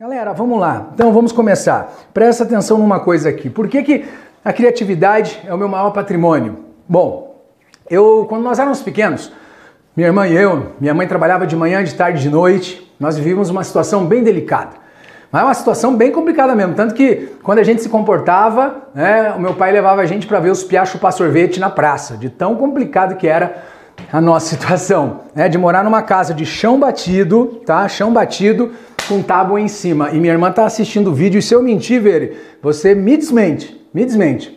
Galera, vamos lá. Então vamos começar. Presta atenção numa coisa aqui. Por que, que a criatividade é o meu maior patrimônio? Bom, eu quando nós éramos pequenos, minha irmã e eu, minha mãe trabalhava de manhã, de tarde, de noite. Nós vivíamos uma situação bem delicada. Mas é uma situação bem complicada mesmo. Tanto que quando a gente se comportava, né, o meu pai levava a gente para ver os piachos chupar sorvete na praça, de tão complicado que era a nossa situação. Né, de morar numa casa de chão batido, tá? Chão batido com tábua em cima. E minha irmã está assistindo o vídeo e se eu mentir, Vere, você me desmente, me desmente.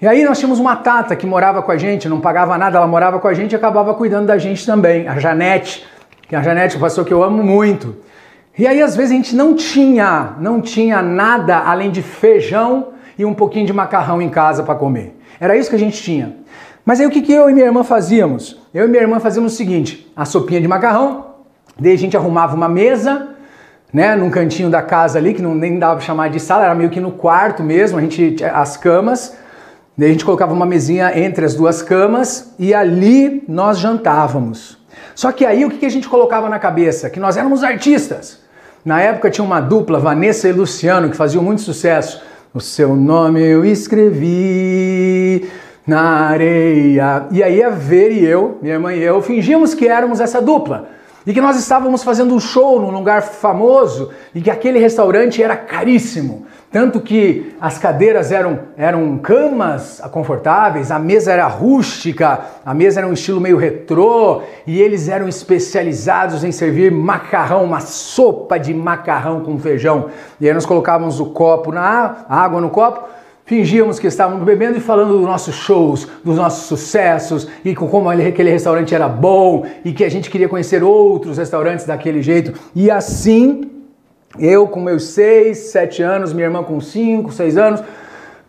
E aí nós tínhamos uma tata que morava com a gente, não pagava nada, ela morava com a gente e acabava cuidando da gente também, a Janete, que é a Janete, uma pessoa que eu amo muito. E aí às vezes a gente não tinha, não tinha nada além de feijão e um pouquinho de macarrão em casa para comer. Era isso que a gente tinha. Mas aí o que, que eu e minha irmã fazíamos? Eu e minha irmã fazíamos o seguinte: a sopinha de macarrão, daí a gente arrumava uma mesa, né, num cantinho da casa ali, que não nem dava pra chamar de sala, era meio que no quarto mesmo, a gente as camas. A gente colocava uma mesinha entre as duas camas e ali nós jantávamos. Só que aí o que a gente colocava na cabeça? Que nós éramos artistas. Na época tinha uma dupla, Vanessa e Luciano, que faziam muito sucesso. O seu nome eu escrevi na areia. E aí a Ver e eu, minha irmã e eu, fingíamos que éramos essa dupla e que nós estávamos fazendo um show num lugar famoso e que aquele restaurante era caríssimo. Tanto que as cadeiras eram, eram camas confortáveis, a mesa era rústica, a mesa era um estilo meio retrô e eles eram especializados em servir macarrão, uma sopa de macarrão com feijão. E aí nós colocávamos o copo na água no copo Fingíamos que estávamos bebendo e falando dos nossos shows, dos nossos sucessos e como aquele restaurante era bom e que a gente queria conhecer outros restaurantes daquele jeito. E assim, eu com meus seis, sete anos, minha irmã com cinco, seis anos,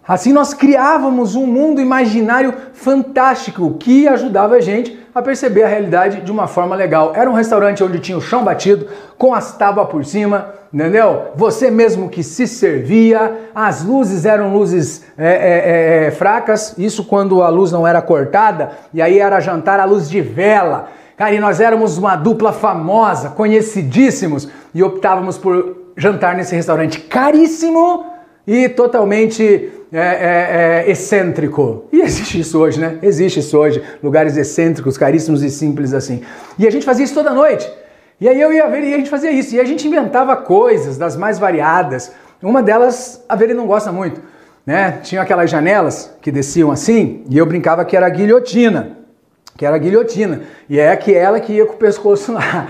assim nós criávamos um mundo imaginário fantástico que ajudava a gente a perceber a realidade de uma forma legal. Era um restaurante onde tinha o chão batido, com as tábuas por cima, entendeu? Você mesmo que se servia, as luzes eram luzes é, é, é, é, fracas, isso quando a luz não era cortada, e aí era jantar à luz de vela. Cara, e nós éramos uma dupla famosa, conhecidíssimos, e optávamos por jantar nesse restaurante caríssimo e totalmente é, é, é, excêntrico. E existe isso hoje, né? Existe isso hoje. Lugares excêntricos, caríssimos e simples assim. E a gente fazia isso toda noite. E aí eu ia ver e a gente fazia isso. E a gente inventava coisas das mais variadas. Uma delas a Veri não gosta muito. Né? Tinha aquelas janelas que desciam assim, e eu brincava que era guilhotina. Que era guilhotina. E é aquela que ia com o pescoço lá.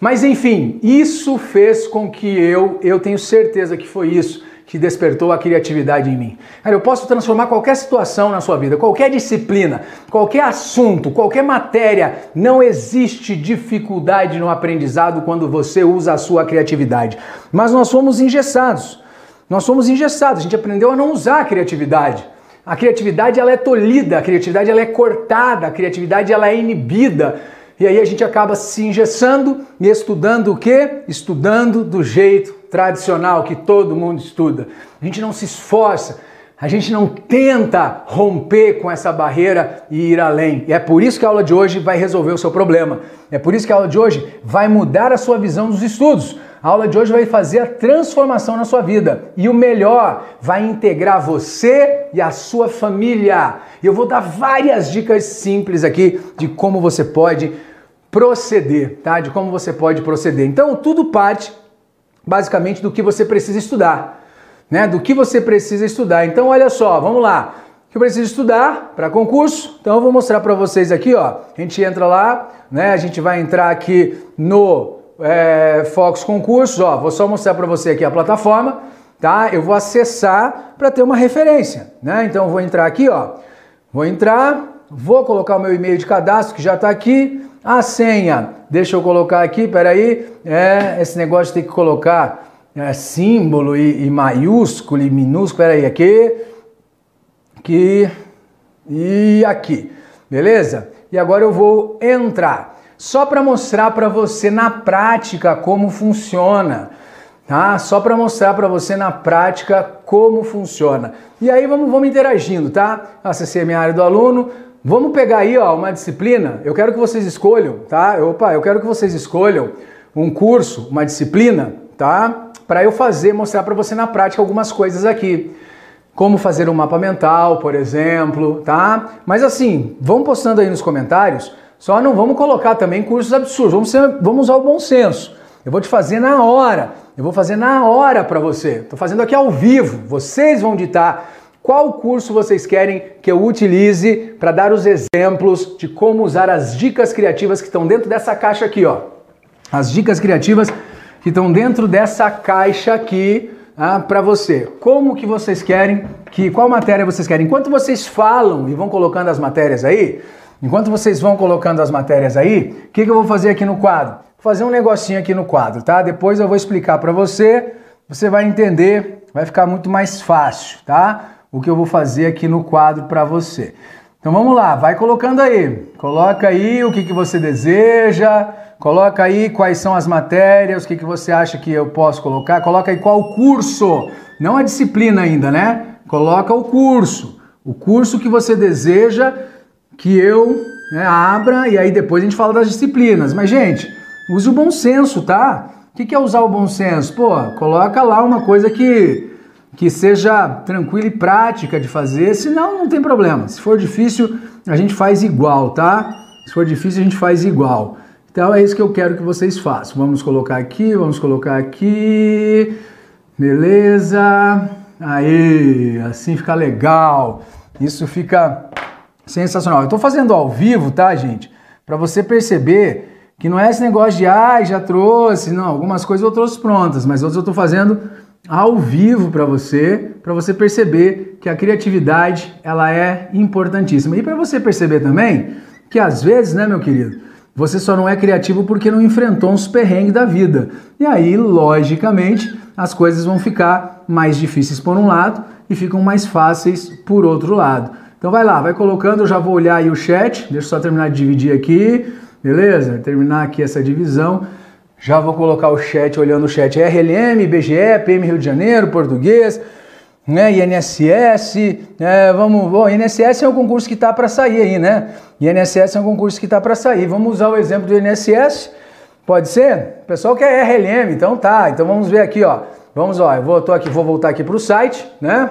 Mas enfim, isso fez com que eu, eu tenho certeza que foi isso que despertou a criatividade em mim. Cara, eu posso transformar qualquer situação na sua vida, qualquer disciplina, qualquer assunto, qualquer matéria. Não existe dificuldade no aprendizado quando você usa a sua criatividade. Mas nós somos engessados. Nós somos engessados. A gente aprendeu a não usar a criatividade. A criatividade ela é tolhida, a criatividade ela é cortada, a criatividade ela é inibida. E aí a gente acaba se engessando e estudando o quê? Estudando do jeito tradicional que todo mundo estuda. A gente não se esforça, a gente não tenta romper com essa barreira e ir além. E é por isso que a aula de hoje vai resolver o seu problema. É por isso que a aula de hoje vai mudar a sua visão dos estudos. A aula de hoje vai fazer a transformação na sua vida. E o melhor, vai integrar você e a sua família. E eu vou dar várias dicas simples aqui de como você pode proceder, tá? De como você pode proceder. Então, tudo parte basicamente do que você precisa estudar, né? Do que você precisa estudar. Então, olha só, vamos lá. O que eu preciso estudar para concurso? Então, eu vou mostrar para vocês aqui, ó. A gente entra lá, né? A gente vai entrar aqui no é, Fox Concursos, ó. Vou só mostrar para você aqui a plataforma, tá? Eu vou acessar para ter uma referência, né? Então, eu vou entrar aqui, ó. Vou entrar, vou colocar o meu e-mail de cadastro que já está aqui. A senha, deixa eu colocar aqui, peraí, é, esse negócio tem que colocar é, símbolo e, e, maiúsculo e minúsculo, peraí, aqui, aqui e aqui, beleza? E agora eu vou entrar, só para mostrar para você na prática como funciona, tá? Só para mostrar para você na prática como funciona. E aí vamos, vamos interagindo, tá? Acessei a minha área do aluno, Vamos pegar aí ó, uma disciplina. Eu quero que vocês escolham, tá? Opa, eu quero que vocês escolham um curso, uma disciplina, tá? para eu fazer, mostrar para você na prática algumas coisas aqui. Como fazer um mapa mental, por exemplo, tá? Mas assim, vão postando aí nos comentários, só não vamos colocar também cursos absurdos, vamos, ser, vamos usar o bom senso. Eu vou te fazer na hora, eu vou fazer na hora para você. Estou fazendo aqui ao vivo, vocês vão ditar qual curso vocês querem que eu utilize para dar os exemplos de como usar as dicas criativas que estão dentro dessa caixa aqui, ó. As dicas criativas que estão dentro dessa caixa aqui ah, para você. Como que vocês querem que qual matéria vocês querem? Enquanto vocês falam e vão colocando as matérias aí, enquanto vocês vão colocando as matérias aí, o que, que eu vou fazer aqui no quadro? Vou fazer um negocinho aqui no quadro, tá? Depois eu vou explicar para você, você vai entender, vai ficar muito mais fácil, tá? O que eu vou fazer aqui no quadro para você. Então vamos lá, vai colocando aí. Coloca aí o que, que você deseja, coloca aí quais são as matérias, o que, que você acha que eu posso colocar, coloca aí qual curso, não a disciplina ainda, né? Coloca o curso, o curso que você deseja que eu né, abra e aí depois a gente fala das disciplinas. Mas, gente, use o bom senso, tá? O que, que é usar o bom senso? Pô, coloca lá uma coisa que que seja tranquila e prática de fazer, senão não tem problema. Se for difícil, a gente faz igual, tá? Se for difícil, a gente faz igual. Então é isso que eu quero que vocês façam. Vamos colocar aqui, vamos colocar aqui. Beleza? Aí, assim fica legal. Isso fica sensacional. Eu estou fazendo ao vivo, tá, gente? Para você perceber que não é esse negócio de, ah, já trouxe. Não, algumas coisas eu trouxe prontas, mas outras eu estou fazendo ao vivo para você, para você perceber que a criatividade ela é importantíssima. E para você perceber também que às vezes, né, meu querido, você só não é criativo porque não enfrentou uns perrengues da vida. E aí, logicamente, as coisas vão ficar mais difíceis por um lado e ficam mais fáceis por outro lado. Então vai lá, vai colocando, eu já vou olhar aí o chat, deixa eu só terminar de dividir aqui, beleza? Terminar aqui essa divisão. Já vou colocar o chat, olhando o chat. RLM, IBGE, PM Rio de Janeiro, português, né? INSS. É, vamos, bom, INSS é um concurso que está para sair aí, né? INSS é um concurso que está para sair. Vamos usar o exemplo do INSS. Pode ser? O pessoal quer RLM, então tá. Então vamos ver aqui, ó. Vamos, ó. Eu vou, tô aqui, vou voltar aqui para o site, né?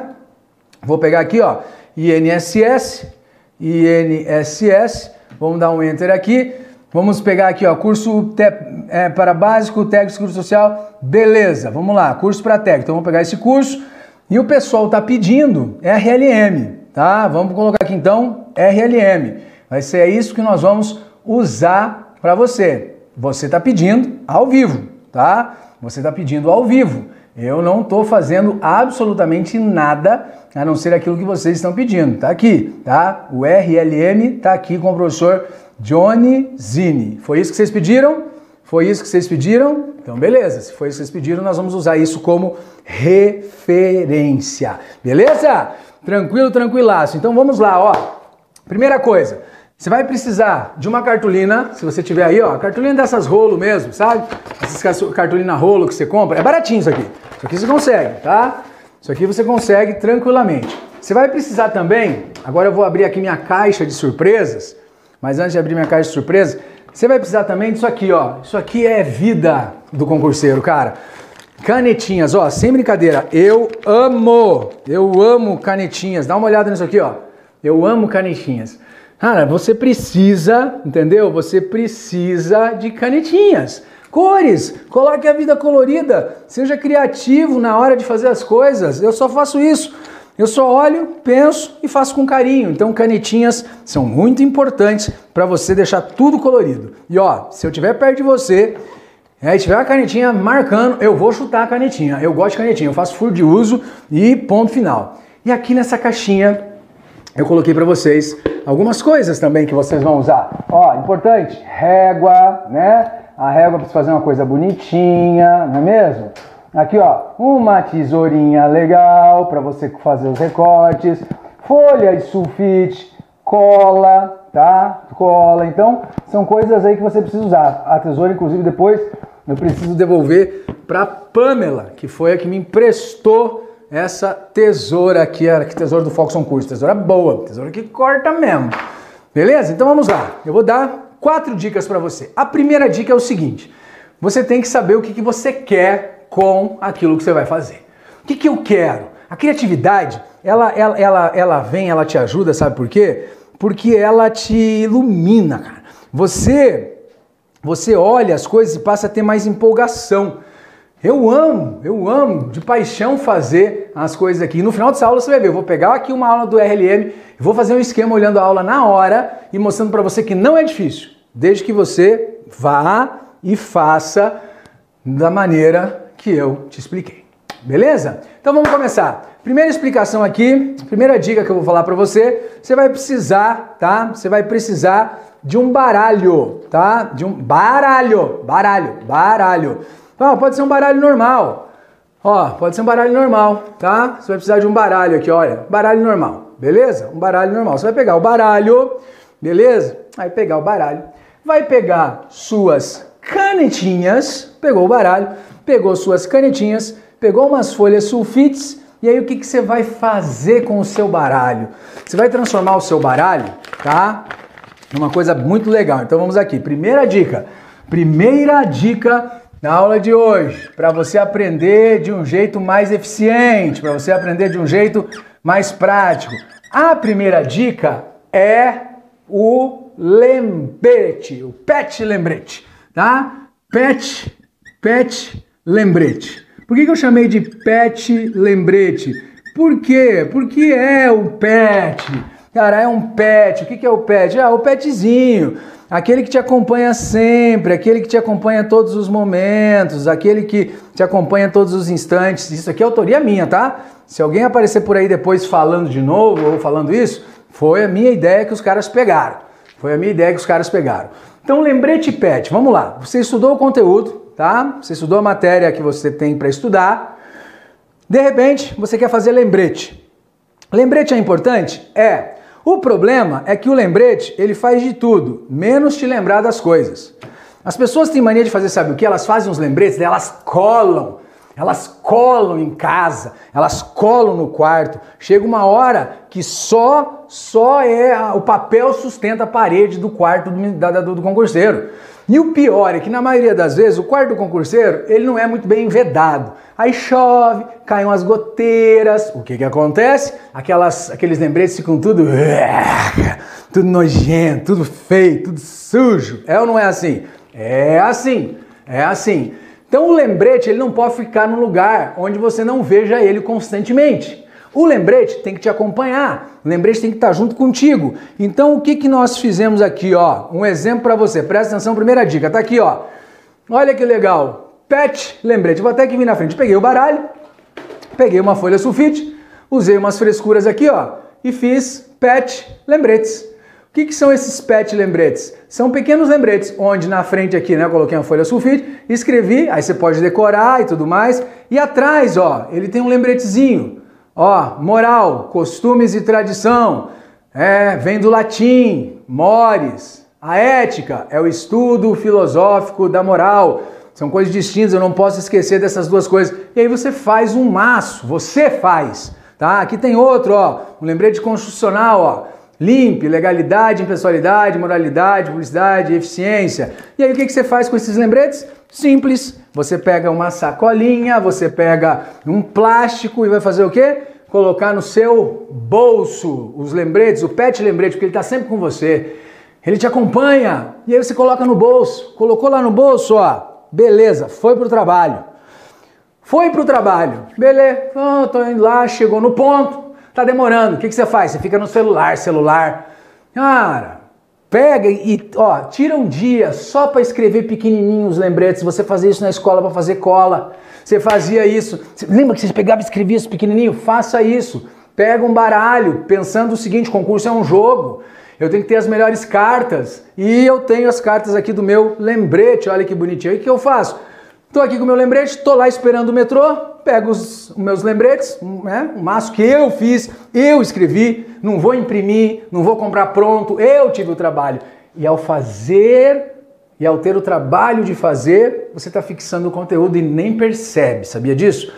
Vou pegar aqui, ó. INSS, INSS. Vamos dar um enter aqui. Vamos pegar aqui, ó, curso te, é, para básico, técnico, curso social, beleza, vamos lá, curso para técnico. Então vamos pegar esse curso e o pessoal está pedindo RLM, tá? Vamos colocar aqui então RLM. Vai ser isso que nós vamos usar para você. Você está pedindo ao vivo, tá? Você está pedindo ao vivo. Eu não estou fazendo absolutamente nada a não ser aquilo que vocês estão pedindo. Tá aqui, tá? O RLM tá aqui com o professor Johnny Zini. Foi isso que vocês pediram? Foi isso que vocês pediram? Então, beleza. Se foi isso que vocês pediram, nós vamos usar isso como referência. Beleza? Tranquilo, tranquilaço. Então, vamos lá, ó. Primeira coisa, você vai precisar de uma cartolina, se você tiver aí, ó, cartolina dessas rolo mesmo, sabe? Essas cartolina rolo que você compra, é baratinho isso aqui. Isso aqui você consegue, tá? Isso aqui você consegue tranquilamente. Você vai precisar também, agora eu vou abrir aqui minha caixa de surpresas, mas antes de abrir minha caixa de surpresa, você vai precisar também disso aqui, ó. Isso aqui é vida do concurseiro, cara. Canetinhas, ó, sem brincadeira. Eu amo, eu amo canetinhas. Dá uma olhada nisso aqui, ó. Eu amo canetinhas. Cara, você precisa, entendeu? Você precisa de canetinhas. Cores, coloque a vida colorida, seja criativo na hora de fazer as coisas. Eu só faço isso. Eu só olho, penso e faço com carinho. Então, canetinhas são muito importantes para você deixar tudo colorido. E ó, se eu estiver perto de você é, e tiver a canetinha marcando, eu vou chutar a canetinha. Eu gosto de canetinha, eu faço furo de uso e ponto final. E aqui nessa caixinha eu coloquei para vocês algumas coisas também que vocês vão usar. Ó, importante, régua, né? A régua para fazer uma coisa bonitinha, não é mesmo? Aqui, ó, uma tesourinha legal para você fazer os recortes, folha de sulfite, cola, tá? Cola. Então, são coisas aí que você precisa usar. A tesoura, inclusive, depois eu preciso devolver para Pamela, que foi a que me emprestou essa tesoura aqui, a tesoura do Foxon Curso. Tesoura boa, tesoura que corta mesmo. Beleza? Então vamos lá. Eu vou dar quatro dicas para você. A primeira dica é o seguinte: você tem que saber o que, que você quer com aquilo que você vai fazer. O que, que eu quero? A criatividade, ela, ela, ela, ela vem, ela te ajuda, sabe por quê? Porque ela te ilumina, cara. Você, você olha as coisas e passa a ter mais empolgação. Eu amo, eu amo de paixão fazer as coisas aqui. No final dessa aula você vai ver, eu vou pegar aqui uma aula do RLM, vou fazer um esquema olhando a aula na hora e mostrando para você que não é difícil, desde que você vá e faça da maneira que eu te expliquei. Beleza? Então vamos começar. Primeira explicação aqui, primeira dica que eu vou falar para você, você vai precisar, tá? Você vai precisar de um baralho, tá? De um baralho, baralho, baralho. Pode ser um baralho normal. Ó, pode ser um baralho normal, tá? Você vai precisar de um baralho aqui, olha. Baralho normal, beleza? Um baralho normal. Você vai pegar o baralho, beleza? Vai pegar o baralho. Vai pegar suas canetinhas, pegou o baralho, pegou suas canetinhas, pegou umas folhas sulfites, e aí o que, que você vai fazer com o seu baralho? Você vai transformar o seu baralho, tá? Numa coisa muito legal. Então vamos aqui. Primeira dica. Primeira dica na aula de hoje, para você aprender de um jeito mais eficiente, para você aprender de um jeito mais prático. A primeira dica é o lembrete, o pet lembrete, tá? Pet, pet lembrete. Por que, que eu chamei de pet lembrete? Por quê? Porque é um pet. Cara, é um pet. O que, que é o pet? Ah, o petzinho aquele que te acompanha sempre, aquele que te acompanha todos os momentos, aquele que te acompanha todos os instantes. Isso aqui é autoria minha, tá? Se alguém aparecer por aí depois falando de novo ou falando isso, foi a minha ideia que os caras pegaram. Foi a minha ideia que os caras pegaram. Então, lembrete PET, vamos lá. Você estudou o conteúdo, tá? Você estudou a matéria que você tem para estudar. De repente, você quer fazer lembrete. Lembrete é importante? É. O problema é que o lembrete, ele faz de tudo, menos te lembrar das coisas. As pessoas têm mania de fazer, sabe o que? Elas fazem os lembretes, elas colam. Elas colam em casa, elas colam no quarto. Chega uma hora que só só é o papel sustenta a parede do quarto do, do, do concurseiro. E o pior é que na maioria das vezes o quarto do concurseiro ele não é muito bem vedado. Aí chove, caem umas goteiras. O que que acontece? Aquelas, aqueles lembretes ficam tudo tudo nojento, tudo feio, tudo sujo. É ou não é assim? É assim. É assim. Então o lembrete ele não pode ficar num lugar onde você não veja ele constantemente. O lembrete tem que te acompanhar, o lembrete tem que estar junto contigo. Então o que, que nós fizemos aqui, ó? Um exemplo para você. Presta atenção, primeira dica, tá aqui, ó. Olha que legal. Pet, lembrete. Vou até aqui vir na frente. Peguei o baralho, peguei uma folha sulfite, usei umas frescuras aqui, ó, e fiz pet lembretes. Que, que são esses pet lembretes? São pequenos lembretes, onde na frente aqui, né, eu coloquei uma folha sulfite, escrevi, aí você pode decorar e tudo mais, e atrás, ó, ele tem um lembretezinho. Ó, moral, costumes e tradição, é, vem do latim, mores. A ética é o estudo filosófico da moral. São coisas distintas, eu não posso esquecer dessas duas coisas. E aí você faz um maço, você faz, tá? Aqui tem outro, ó, um lembrete constitucional, ó. Limpe, legalidade, impessoalidade, moralidade, publicidade, eficiência. E aí o que, você faz com esses lembretes? Simples. Você pega uma sacolinha, você pega um plástico e vai fazer o quê? Colocar no seu bolso os lembretes, o pet lembrete, porque ele está sempre com você. Ele te acompanha. E aí você coloca no bolso. Colocou lá no bolso, ó. Beleza, foi pro trabalho. Foi pro trabalho. Beleza, oh, tô indo lá, chegou no ponto Tá demorando. O que, que você faz? Você fica no celular, celular. Cara, pega e ó, tira um dia só para escrever pequenininhos os lembretes. Você fazia isso na escola para fazer cola. Você fazia isso. Lembra que você pegava e escrevia isso pequenininho? Faça isso. Pega um baralho, pensando o seguinte: concurso é um jogo. Eu tenho que ter as melhores cartas. E eu tenho as cartas aqui do meu lembrete. Olha que bonitinho. E o que eu faço? Estou aqui com o meu lembrete, estou lá esperando o metrô, pego os, meus lembretes, né, um maço que eu fiz, eu escrevi, não vou imprimir, não vou comprar pronto, eu tive o trabalho. E ao fazer e ao ter o trabalho de fazer, você está fixando o conteúdo e nem percebe, sabia disso?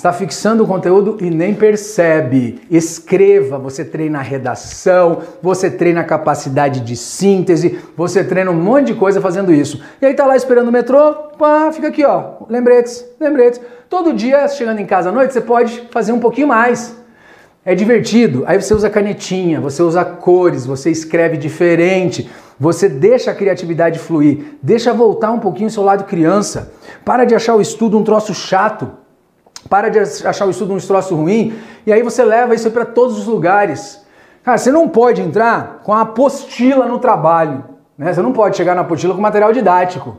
Está fixando o conteúdo e nem percebe. Escreva, você treina a redação, você treina a capacidade de síntese, você treina um monte de coisa fazendo isso. E aí tá lá esperando o metrô, pá, fica aqui, ó, lembretes, lembretes. Todo dia, chegando em casa à noite, você pode fazer um pouquinho mais. É divertido. Aí você usa canetinha, você usa cores, você escreve diferente, você deixa a criatividade fluir, deixa voltar um pouquinho o seu lado criança. Para de achar o estudo um troço chato. Para de achar o estudo um troço ruim. E aí você leva isso para todos os lugares. Cara, você não pode entrar com a apostila no trabalho. Né? Você não pode chegar na apostila com material didático.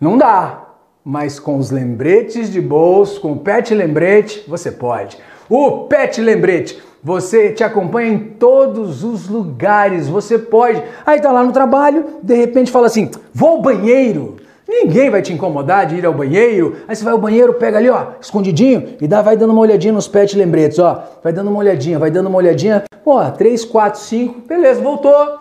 Não dá. Mas com os lembretes de bolso, com o pet lembrete, você pode. O Pet Lembrete. Você te acompanha em todos os lugares, você pode. Aí tá lá no trabalho, de repente fala assim: vou ao banheiro. Ninguém vai te incomodar de ir ao banheiro. Aí você vai ao banheiro, pega ali, ó, escondidinho, e dá, vai dando uma olhadinha nos pet lembretes, ó. Vai dando uma olhadinha, vai dando uma olhadinha. Ó, 3, 4, 5, beleza, voltou.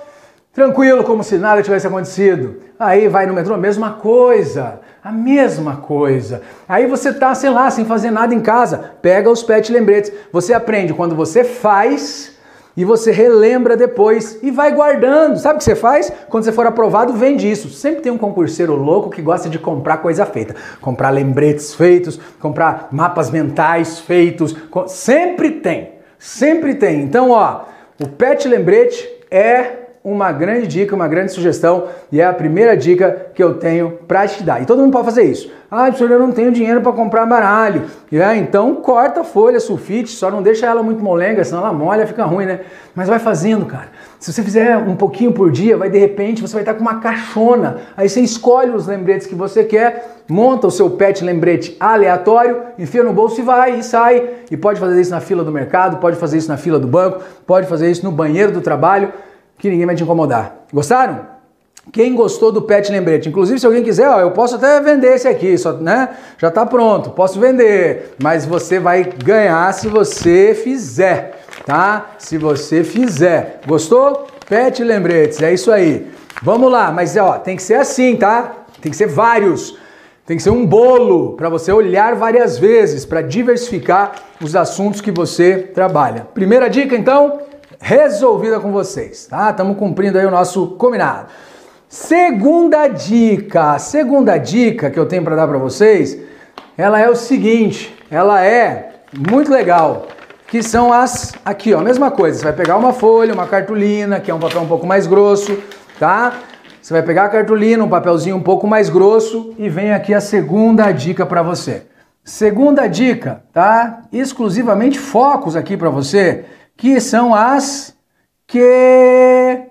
Tranquilo, como se nada tivesse acontecido. Aí vai no metrô, mesma coisa. A mesma coisa. Aí você tá, sei lá, sem fazer nada em casa. Pega os pet lembretes. Você aprende quando você faz e você relembra depois e vai guardando. Sabe o que você faz? Quando você for aprovado, vende isso. Sempre tem um concurseiro louco que gosta de comprar coisa feita. Comprar lembretes feitos, comprar mapas mentais feitos. Sempre tem. Sempre tem. Então, ó, o pet lembrete é uma grande dica, uma grande sugestão e é a primeira dica que eu tenho para te dar. E todo mundo pode fazer isso. Ah, professor, eu não tenho dinheiro para comprar baralho. É, então corta a folha sulfite, só não deixa ela muito molenga, senão ela molha, fica ruim, né? Mas vai fazendo, cara. Se você fizer um pouquinho por dia, vai de repente você vai estar com uma caixona. Aí você escolhe os lembretes que você quer, monta o seu pet lembrete aleatório, enfia no bolso e vai e sai. E pode fazer isso na fila do mercado, pode fazer isso na fila do banco, pode fazer isso no banheiro do trabalho que ninguém vai te incomodar. Gostaram? Quem gostou do pet lembrete? Inclusive, se alguém quiser, ó, eu posso até vender esse aqui, só, né? Já tá pronto, posso vender, mas você vai ganhar se você fizer, tá? Se você fizer. Gostou? Pet lembretes, é isso aí. Vamos lá, mas ó, tem que ser assim, tá? Tem que ser vários. Tem que ser um bolo para você olhar várias vezes, para diversificar os assuntos que você trabalha. Primeira dica, então, resolvida com vocês, tá? Estamos cumprindo aí o nosso combinado. Segunda dica, segunda dica que eu tenho para dar para vocês, ela é o seguinte, ela é muito legal, que são as aqui, ó, mesma coisa. Você vai pegar uma folha, uma cartolina, que é um papel um pouco mais grosso, tá? Você vai pegar a cartolina, um papelzinho um pouco mais grosso e vem aqui a segunda dica para você. Segunda dica, tá? Exclusivamente focos aqui para você que são as QDB.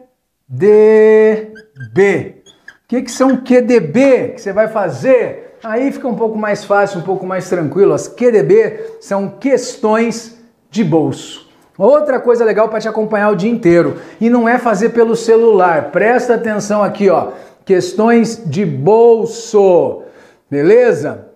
O que, que são QDB que você vai fazer? Aí fica um pouco mais fácil, um pouco mais tranquilo. As QDB são questões de bolso. Outra coisa legal para te acompanhar o dia inteiro e não é fazer pelo celular. Presta atenção aqui, ó. Questões de bolso. Beleza?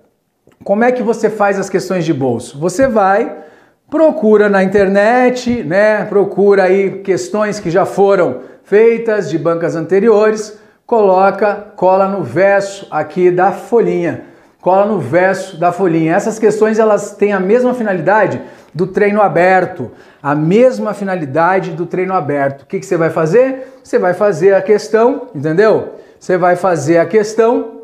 Como é que você faz as questões de bolso? Você vai Procura na internet, né? Procura aí questões que já foram feitas de bancas anteriores, coloca, cola no verso aqui da folhinha. Cola no verso da folhinha. Essas questões elas têm a mesma finalidade do treino aberto, a mesma finalidade do treino aberto. O que, que você vai fazer? Você vai fazer a questão, entendeu? Você vai fazer a questão,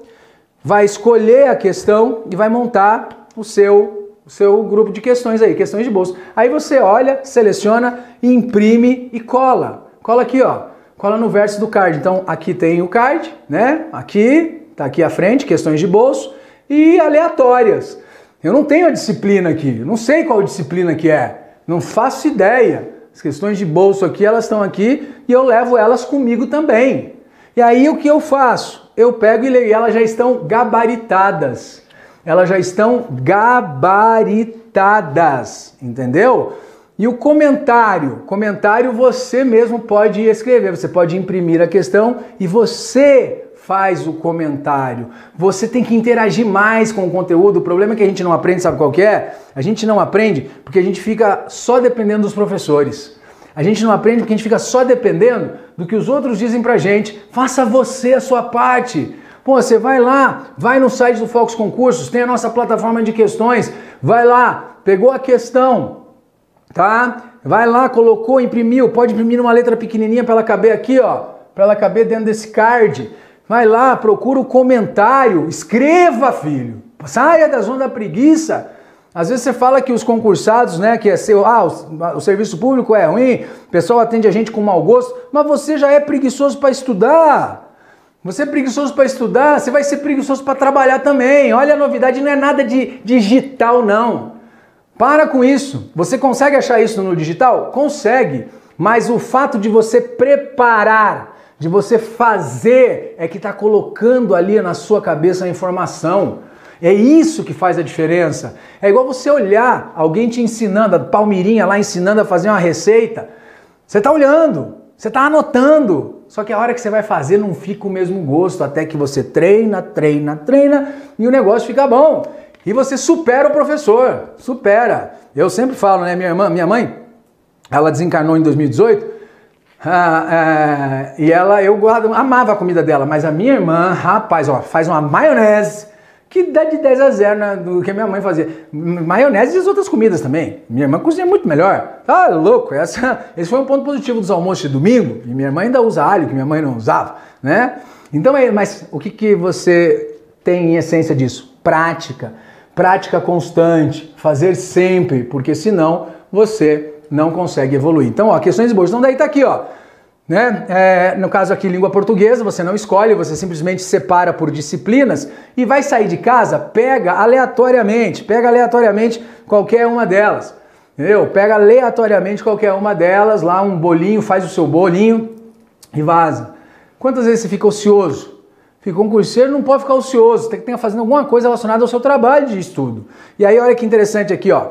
vai escolher a questão e vai montar o seu seu grupo de questões aí, questões de bolso. Aí você olha, seleciona, imprime e cola. Cola aqui, ó. Cola no verso do card. Então aqui tem o card, né? Aqui, tá aqui à frente, questões de bolso e aleatórias. Eu não tenho a disciplina aqui, não sei qual disciplina que é, não faço ideia. As questões de bolso aqui, elas estão aqui e eu levo elas comigo também. E aí o que eu faço? Eu pego e leio, elas já estão gabaritadas elas já estão gabaritadas, entendeu? E o comentário, comentário você mesmo pode escrever, você pode imprimir a questão e você faz o comentário. Você tem que interagir mais com o conteúdo. O problema é que a gente não aprende, sabe qual é? A gente não aprende porque a gente fica só dependendo dos professores. A gente não aprende porque a gente fica só dependendo do que os outros dizem pra gente. Faça você a sua parte. Pô, você vai lá, vai no site do Fox Concursos, tem a nossa plataforma de questões, vai lá, pegou a questão, tá? Vai lá, colocou, imprimiu, pode imprimir uma letra pequenininha para ela caber aqui, ó, para ela caber dentro desse card. Vai lá, procura o comentário, escreva, filho. Saia da zona da preguiça. Às vezes você fala que os concursados, né, que é seu, ah, o, o, serviço público é ruim, o pessoal atende a gente com mau gosto, mas você já é preguiçoso para estudar. Você é preguiçoso para estudar, você vai ser preguiçoso para trabalhar também. Olha a novidade, não é nada de digital não. Para com isso. Você consegue achar isso no digital? Consegue. Mas o fato de você preparar, de você fazer, é que está colocando ali na sua cabeça a informação. É isso que faz a diferença. É igual você olhar alguém te ensinando, a Palmirinha lá ensinando a fazer uma receita. Você está olhando, você está anotando. Só que a hora que você vai fazer não fica o mesmo gosto, até que você treina, treina, treina e o negócio fica bom. E você supera o professor, supera. Eu sempre falo, né, minha irmã, minha mãe, ela desencarnou em 2018, ah, ah, e ela, eu amava a comida dela, mas a minha irmã, rapaz, ó, faz uma maionese que dá de 10 a 0 né, do que a minha mãe fazia. Maionese e as outras comidas também. Minha irmã cozinha muito melhor. Tá louco, essa, esse foi um ponto positivo dos almoços de domingo. E minha irmã ainda usa alho, que minha mãe não usava, né? Então, é, mas o que, que você tem em essência disso? Prática. Prática constante, fazer sempre, porque senão você não consegue evoluir. Então, ó, questões boas. Então, daí tá aqui, ó. Né? É, no caso aqui, língua portuguesa, você não escolhe, você simplesmente separa por disciplinas e vai sair de casa, pega aleatoriamente, pega aleatoriamente qualquer uma delas. Entendeu? Pega aleatoriamente qualquer uma delas, lá um bolinho, faz o seu bolinho e vaza. Quantas vezes você fica ocioso? Fica concurseiro, não pode ficar ocioso, tem que estar fazendo alguma coisa relacionada ao seu trabalho de estudo. E aí, olha que interessante aqui, ó.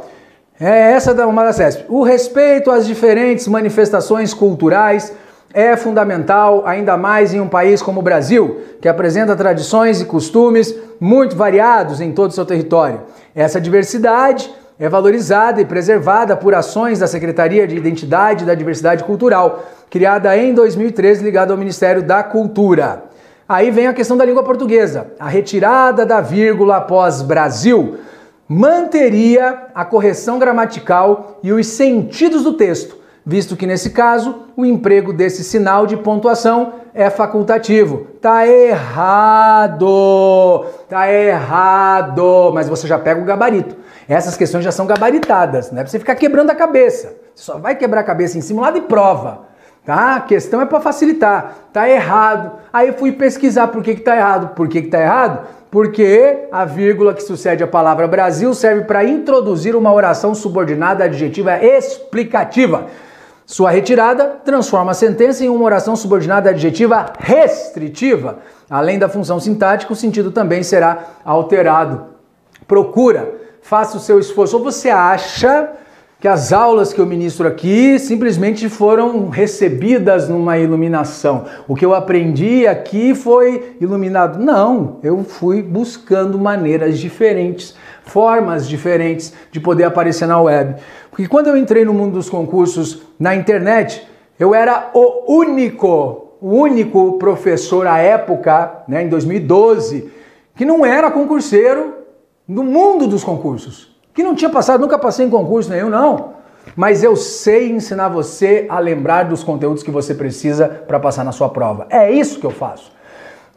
É essa da uma da CESP. O respeito às diferentes manifestações culturais, é fundamental, ainda mais em um país como o Brasil, que apresenta tradições e costumes muito variados em todo o seu território. Essa diversidade é valorizada e preservada por ações da Secretaria de Identidade e da Diversidade Cultural, criada em 2013, ligada ao Ministério da Cultura. Aí vem a questão da língua portuguesa. A retirada da vírgula após Brasil manteria a correção gramatical e os sentidos do texto visto que nesse caso o emprego desse sinal de pontuação é facultativo. Tá errado! Tá errado! Mas você já pega o gabarito. Essas questões já são gabaritadas, não é pra você ficar quebrando a cabeça. Você só vai quebrar a cabeça em simulado e prova. Tá? A questão é para facilitar. Tá errado. Aí eu fui pesquisar por que, que tá errado. Por que, que tá errado? Porque a vírgula que sucede à palavra Brasil serve para introduzir uma oração subordinada adjetiva explicativa. Sua retirada transforma a sentença em uma oração subordinada adjetiva restritiva. Além da função sintática, o sentido também será alterado. Procura, faça o seu esforço. Ou você acha que as aulas que eu ministro aqui simplesmente foram recebidas numa iluminação. O que eu aprendi aqui foi iluminado. Não, eu fui buscando maneiras diferentes, formas diferentes de poder aparecer na web. Porque quando eu entrei no mundo dos concursos na internet, eu era o único, o único professor à época, né, em 2012, que não era concurseiro no mundo dos concursos que não tinha passado, nunca passei em concurso nenhum, não. Mas eu sei ensinar você a lembrar dos conteúdos que você precisa para passar na sua prova. É isso que eu faço.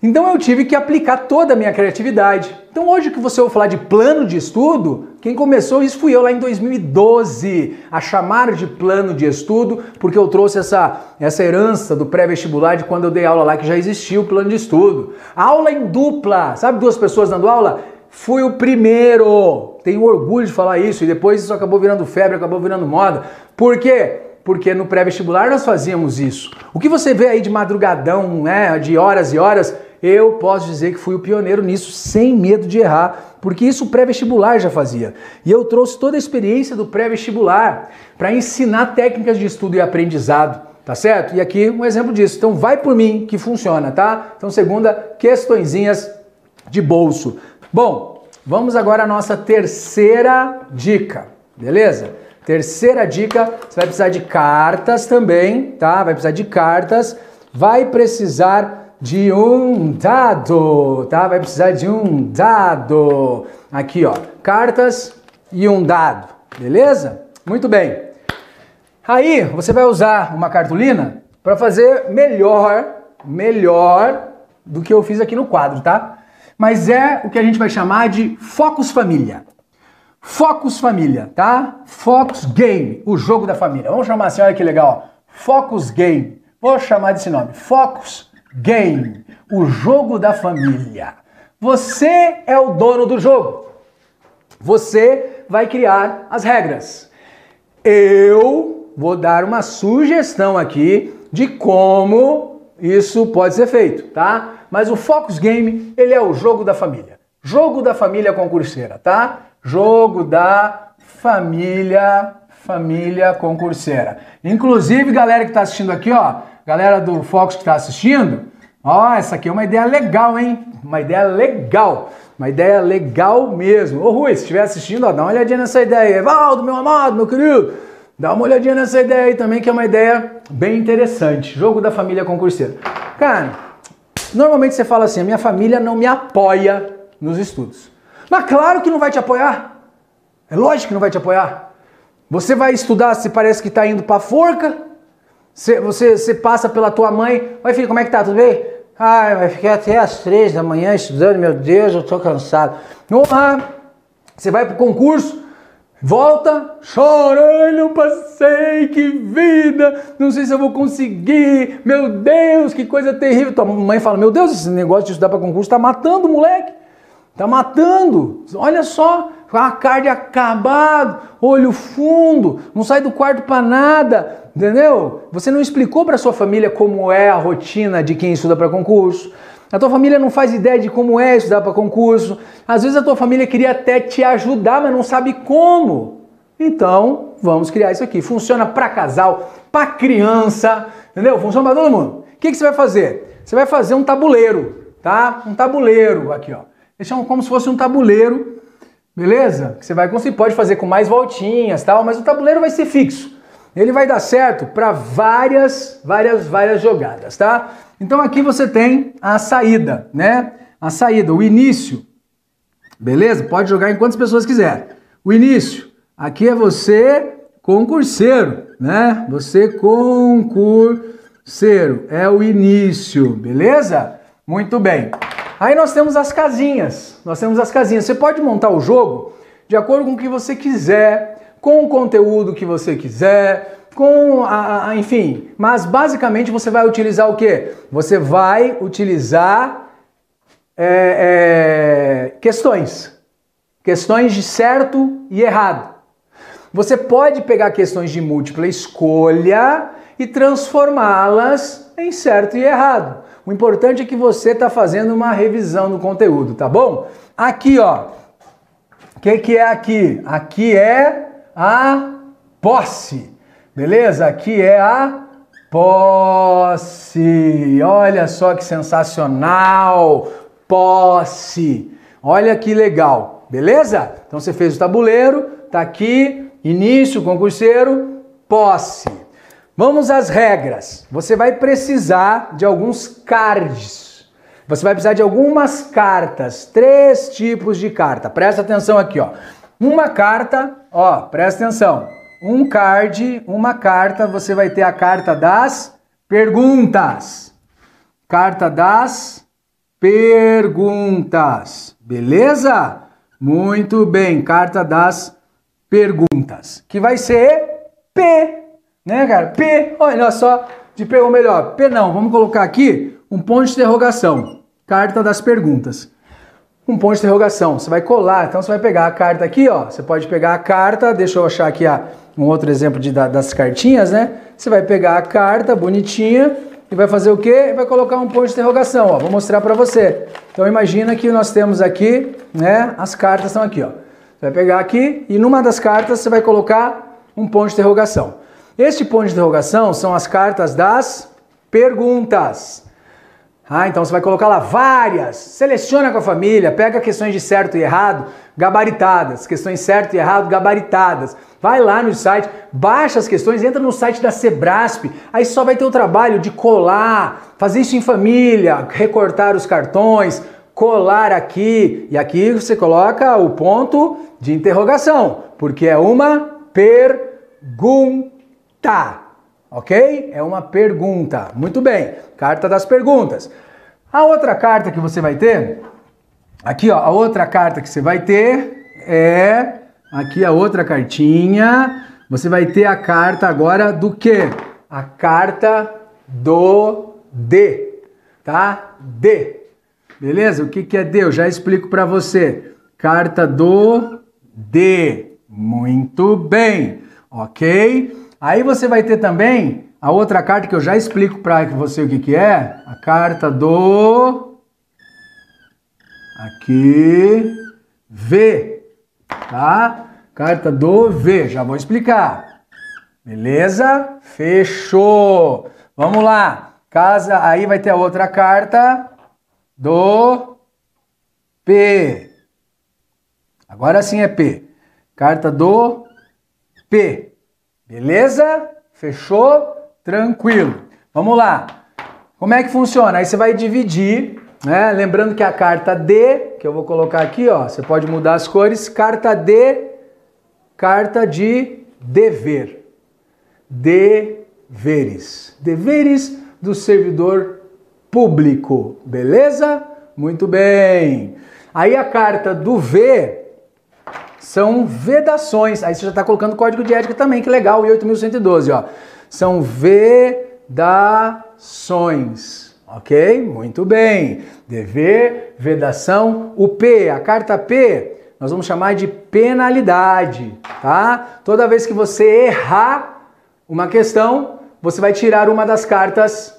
Então eu tive que aplicar toda a minha criatividade. Então hoje que você ouve falar de plano de estudo, quem começou isso fui eu lá em 2012, a chamar de plano de estudo, porque eu trouxe essa, essa herança do pré-vestibular de quando eu dei aula lá que já existia o plano de estudo. Aula em dupla, sabe duas pessoas dando aula? Fui o primeiro. Tenho orgulho de falar isso e depois isso acabou virando febre, acabou virando moda. Por quê? Porque no pré-vestibular nós fazíamos isso. O que você vê aí de madrugadão, né, de horas e horas, eu posso dizer que fui o pioneiro nisso, sem medo de errar, porque isso o pré-vestibular já fazia. E eu trouxe toda a experiência do pré-vestibular para ensinar técnicas de estudo e aprendizado, tá certo? E aqui um exemplo disso. Então vai por mim que funciona, tá? Então segunda, questõezinhas de bolso. Bom, vamos agora à nossa terceira dica, beleza? Terceira dica, você vai precisar de cartas também, tá? Vai precisar de cartas, vai precisar de um dado, tá? Vai precisar de um dado. Aqui, ó, cartas e um dado. Beleza? Muito bem. Aí você vai usar uma cartolina para fazer melhor, melhor do que eu fiz aqui no quadro, tá? Mas é o que a gente vai chamar de Focus Família. Focus Família, tá? Focus Game, o jogo da família. Vamos chamar assim, olha que legal. Focus Game. Vou chamar desse nome. Focus Game, o jogo da família. Você é o dono do jogo. Você vai criar as regras. Eu vou dar uma sugestão aqui de como isso pode ser feito, tá? Mas o Focus Game, ele é o jogo da família. Jogo da família concurseira, tá? Jogo da família, família concurseira. Inclusive, galera que está assistindo aqui, ó, galera do Focus que está assistindo, ó, essa aqui é uma ideia legal, hein? Uma ideia legal. Uma ideia legal mesmo. Ô Rui, se estiver assistindo, ó, dá uma olhadinha nessa ideia. Evaldo, meu amado, meu querido, dá uma olhadinha nessa ideia aí também, que é uma ideia bem interessante. Jogo da família concurseira. Cara, normalmente você fala assim, a minha família não me apoia nos estudos. Mas claro que não vai te apoiar. É lógico que não vai te apoiar. Você vai estudar se parece que está indo para forca. Você, você, você passa pela tua mãe. Oi filho, como é que tá? Tudo bem? Ai, vai ficar até às três da manhã estudando, meu Deus, eu tô cansado. Ah, você vai pro concurso, volta, chora, não passei, que vida, não sei se eu vou conseguir, meu Deus, que coisa terrível. Tua mãe fala, meu Deus, esse negócio de estudar para concurso tá matando o moleque, tá matando. Olha só, a carne acabado, olho fundo, não sai do quarto para nada, entendeu? Você não explicou para sua família como é a rotina de quem estuda para concurso. A tua família não faz ideia de como é estudar para concurso. Às vezes a tua família queria até te ajudar, mas não sabe como. Então, vamos criar isso aqui. Funciona para casal, para criança, entendeu? Funciona para todo mundo. O que, que você vai fazer? Você vai fazer um tabuleiro, tá? Um tabuleiro aqui, ó. Chamam como se fosse um tabuleiro Beleza? Você vai conseguir, pode fazer com mais voltinhas, tal, mas o tabuleiro vai ser fixo. Ele vai dar certo para várias, várias, várias jogadas, tá? Então aqui você tem a saída, né? A saída, o início. Beleza? Pode jogar em quantas pessoas quiser. O início. Aqui é você concurseiro, né? Você concurseiro é o início, beleza? Muito bem. Aí nós temos as casinhas. Nós temos as casinhas. Você pode montar o jogo de acordo com o que você quiser, com o conteúdo que você quiser, com a, a enfim. Mas basicamente você vai utilizar o que? Você vai utilizar é, é, questões. Questões de certo e errado. Você pode pegar questões de múltipla escolha e transformá-las em certo e errado. O importante é que você está fazendo uma revisão do conteúdo, tá bom? Aqui, ó. O que, que é aqui? Aqui é a posse. Beleza? Aqui é a posse. Olha só que sensacional. Posse. Olha que legal. Beleza? Então você fez o tabuleiro, tá aqui, início, concurseiro, posse. Vamos às regras. Você vai precisar de alguns cards. Você vai precisar de algumas cartas, três tipos de carta. Presta atenção aqui, ó. Uma carta, ó, presta atenção. Um card, uma carta, você vai ter a carta das perguntas. Carta das perguntas. Beleza? Muito bem, carta das perguntas, que vai ser P né, cara? P, olha só, de P, ou melhor, P não, vamos colocar aqui um ponto de interrogação, carta das perguntas. Um ponto de interrogação, você vai colar, então você vai pegar a carta aqui, ó, você pode pegar a carta, deixa eu achar aqui a, um outro exemplo de, das cartinhas, né? Você vai pegar a carta bonitinha e vai fazer o quê? Vai colocar um ponto de interrogação, ó, vou mostrar para você. Então imagina que nós temos aqui, né, as cartas estão aqui, ó. Você vai pegar aqui e numa das cartas você vai colocar um ponto de interrogação. Este ponto de interrogação são as cartas das perguntas. Ah, então você vai colocar lá várias, seleciona com a família, pega questões de certo e errado, gabaritadas, questões certo e errado, gabaritadas. Vai lá no site, baixa as questões, entra no site da Sebrasp, aí só vai ter o trabalho de colar, fazer isso em família, recortar os cartões, colar aqui e aqui você coloca o ponto de interrogação, porque é uma pergunta. Ok? É uma pergunta. Muito bem. Carta das perguntas. A outra carta que você vai ter, aqui ó, a outra carta que você vai ter é aqui a outra cartinha. Você vai ter a carta agora do que? A carta do D, tá? D. Beleza? O que, que é D? Eu já explico para você. Carta do D. Muito bem. Ok? Aí você vai ter também a outra carta que eu já explico para você o que, que é. A carta do. Aqui. V. Tá? Carta do V. Já vou explicar. Beleza? Fechou. Vamos lá. Casa. Aí vai ter a outra carta do P. Agora sim é P. Carta do P. Beleza? Fechou? Tranquilo. Vamos lá. Como é que funciona? Aí você vai dividir, né? Lembrando que a carta D, que eu vou colocar aqui, ó, você pode mudar as cores. Carta D, carta de dever. Deveres. Deveres do servidor público. Beleza? Muito bem. Aí a carta do V são vedações. Aí você já está colocando código de ética também, que legal, o 8112, ó. São vedações. Ok? Muito bem. Dever, vedação. O P, a carta P, nós vamos chamar de penalidade, tá? Toda vez que você errar uma questão, você vai tirar uma das cartas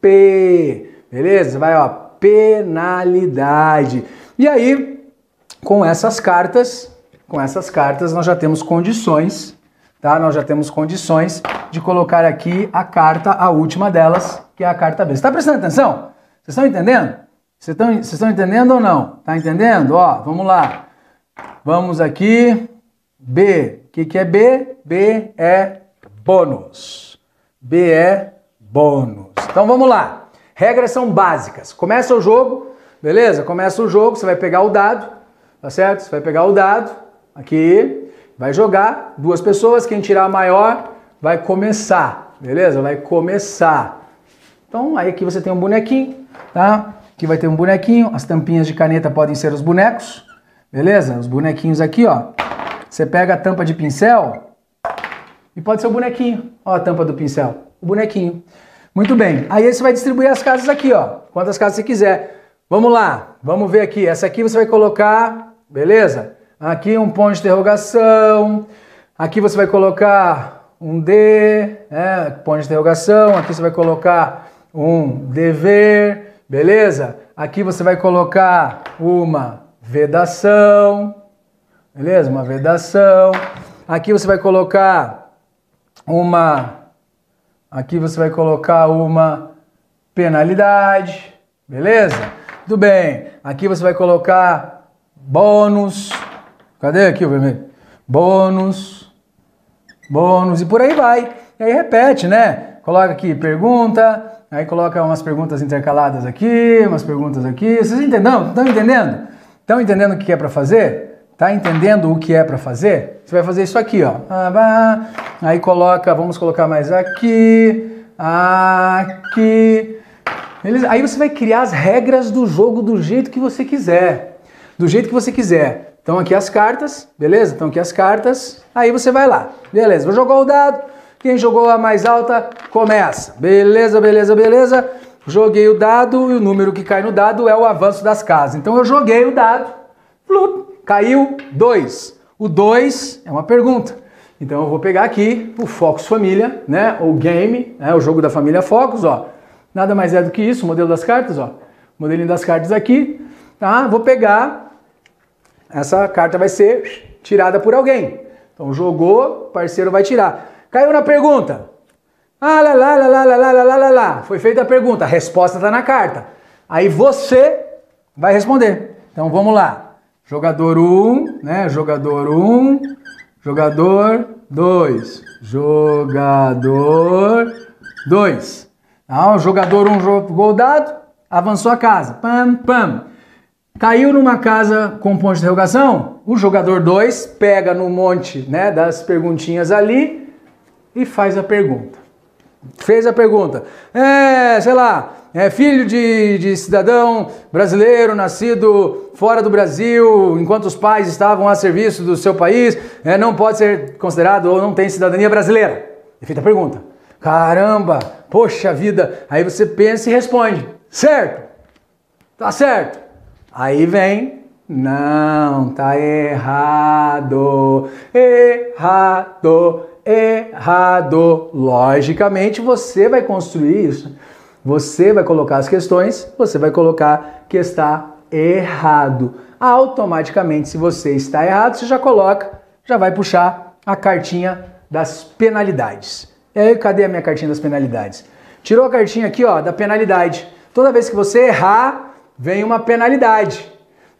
P. Beleza? Vai, ó, penalidade. E aí, com essas cartas, com essas cartas nós já temos condições, tá? Nós já temos condições de colocar aqui a carta, a última delas, que é a carta B. Você está prestando atenção? Vocês estão entendendo? Vocês estão, vocês estão entendendo ou não? Tá entendendo? Ó, vamos lá. Vamos aqui. B. O que, que é B? B é bônus. B é bônus. Então vamos lá. Regras são básicas. Começa o jogo, beleza? Começa o jogo, você vai pegar o dado, tá certo? Você vai pegar o dado, Aqui, vai jogar, duas pessoas, quem tirar a maior vai começar, beleza? Vai começar. Então, aí aqui você tem um bonequinho, tá? Aqui vai ter um bonequinho, as tampinhas de caneta podem ser os bonecos, beleza? Os bonequinhos aqui, ó. Você pega a tampa de pincel e pode ser o bonequinho. Ó a tampa do pincel, o bonequinho. Muito bem. Aí você vai distribuir as casas aqui, ó. Quantas casas você quiser. Vamos lá, vamos ver aqui. Essa aqui você vai colocar, beleza? Aqui um ponto de interrogação. Aqui você vai colocar um D, né? ponto de interrogação. Aqui você vai colocar um dever, beleza? Aqui você vai colocar uma vedação, beleza? Uma vedação. Aqui você vai colocar uma. Aqui você vai colocar uma penalidade, beleza? Tudo bem. Aqui você vai colocar bônus, Cadê aqui o vermelho? Bônus, bônus e por aí vai. E aí repete, né? Coloca aqui pergunta, aí coloca umas perguntas intercaladas aqui, umas perguntas aqui. Vocês entenderam? Estão entendendo? Estão entendendo o que é para fazer? Tá entendendo o que é para fazer? Você vai fazer isso aqui, ó. Aí coloca, vamos colocar mais aqui, aqui. Aí você vai criar as regras do jogo do jeito que você quiser. Do jeito que você quiser. Então aqui as cartas, beleza? Então aqui as cartas, aí você vai lá. Beleza, vou jogar o dado. Quem jogou a mais alta, começa. Beleza, beleza, beleza. Joguei o dado e o número que cai no dado é o avanço das casas. Então eu joguei o dado, caiu 2. O 2 é uma pergunta. Então eu vou pegar aqui o Focus Família, né? O game, né? o jogo da família Focus, ó. Nada mais é do que isso, o modelo das cartas, ó. Modelinho das cartas aqui, tá? Vou pegar essa carta vai ser tirada por alguém. Então jogou, parceiro vai tirar. Caiu na pergunta. Ah, lá, lá, lá, lá, lá, lá, lá, lá. Foi feita a pergunta, a resposta está na carta. Aí você vai responder. Então vamos lá. Jogador 1, um, né? Jogador 1, um, jogador 2, jogador 2. Então, jogador 1 um jogou o dado, avançou a casa. Pam, pam. Caiu numa casa com ponto de interrogação? O jogador 2 pega no monte né, das perguntinhas ali e faz a pergunta. Fez a pergunta. É, sei lá, é filho de, de cidadão brasileiro nascido fora do Brasil, enquanto os pais estavam a serviço do seu país, é, não pode ser considerado ou não tem cidadania brasileira. E feita a pergunta. Caramba, poxa vida. Aí você pensa e responde: certo, tá certo. Aí vem, não, tá errado, errado, errado. Logicamente você vai construir isso. Você vai colocar as questões, você vai colocar que está errado. Automaticamente, se você está errado, você já coloca, já vai puxar a cartinha das penalidades. E aí, cadê a minha cartinha das penalidades? Tirou a cartinha aqui, ó, da penalidade. Toda vez que você errar, vem uma penalidade.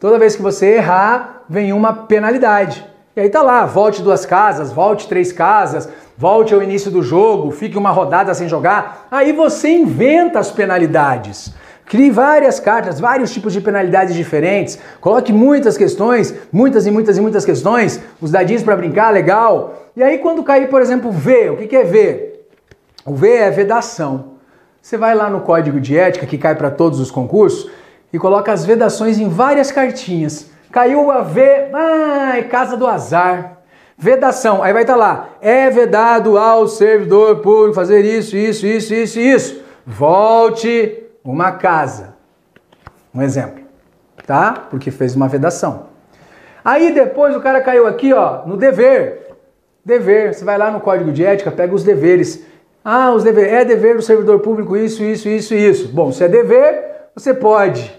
Toda vez que você errar, vem uma penalidade. E aí tá lá, volte duas casas, volte três casas, volte ao início do jogo, fique uma rodada sem jogar. Aí você inventa as penalidades. Crie várias cartas, vários tipos de penalidades diferentes. Coloque muitas questões, muitas e muitas e muitas questões, os dadinhos para brincar, legal. E aí quando cair, por exemplo, V, o que é V? O V é vedação. Você vai lá no código de ética que cai para todos os concursos e coloca as vedações em várias cartinhas. Caiu a V, ai, casa do azar. Vedação, aí vai estar tá lá, é vedado ao servidor público fazer isso, isso, isso, isso, isso. Volte uma casa. Um exemplo, tá? Porque fez uma vedação. Aí depois o cara caiu aqui, ó, no dever. Dever, você vai lá no código de ética, pega os deveres. Ah, os deveres, é dever do servidor público isso, isso, isso, isso. Bom, se é dever, você pode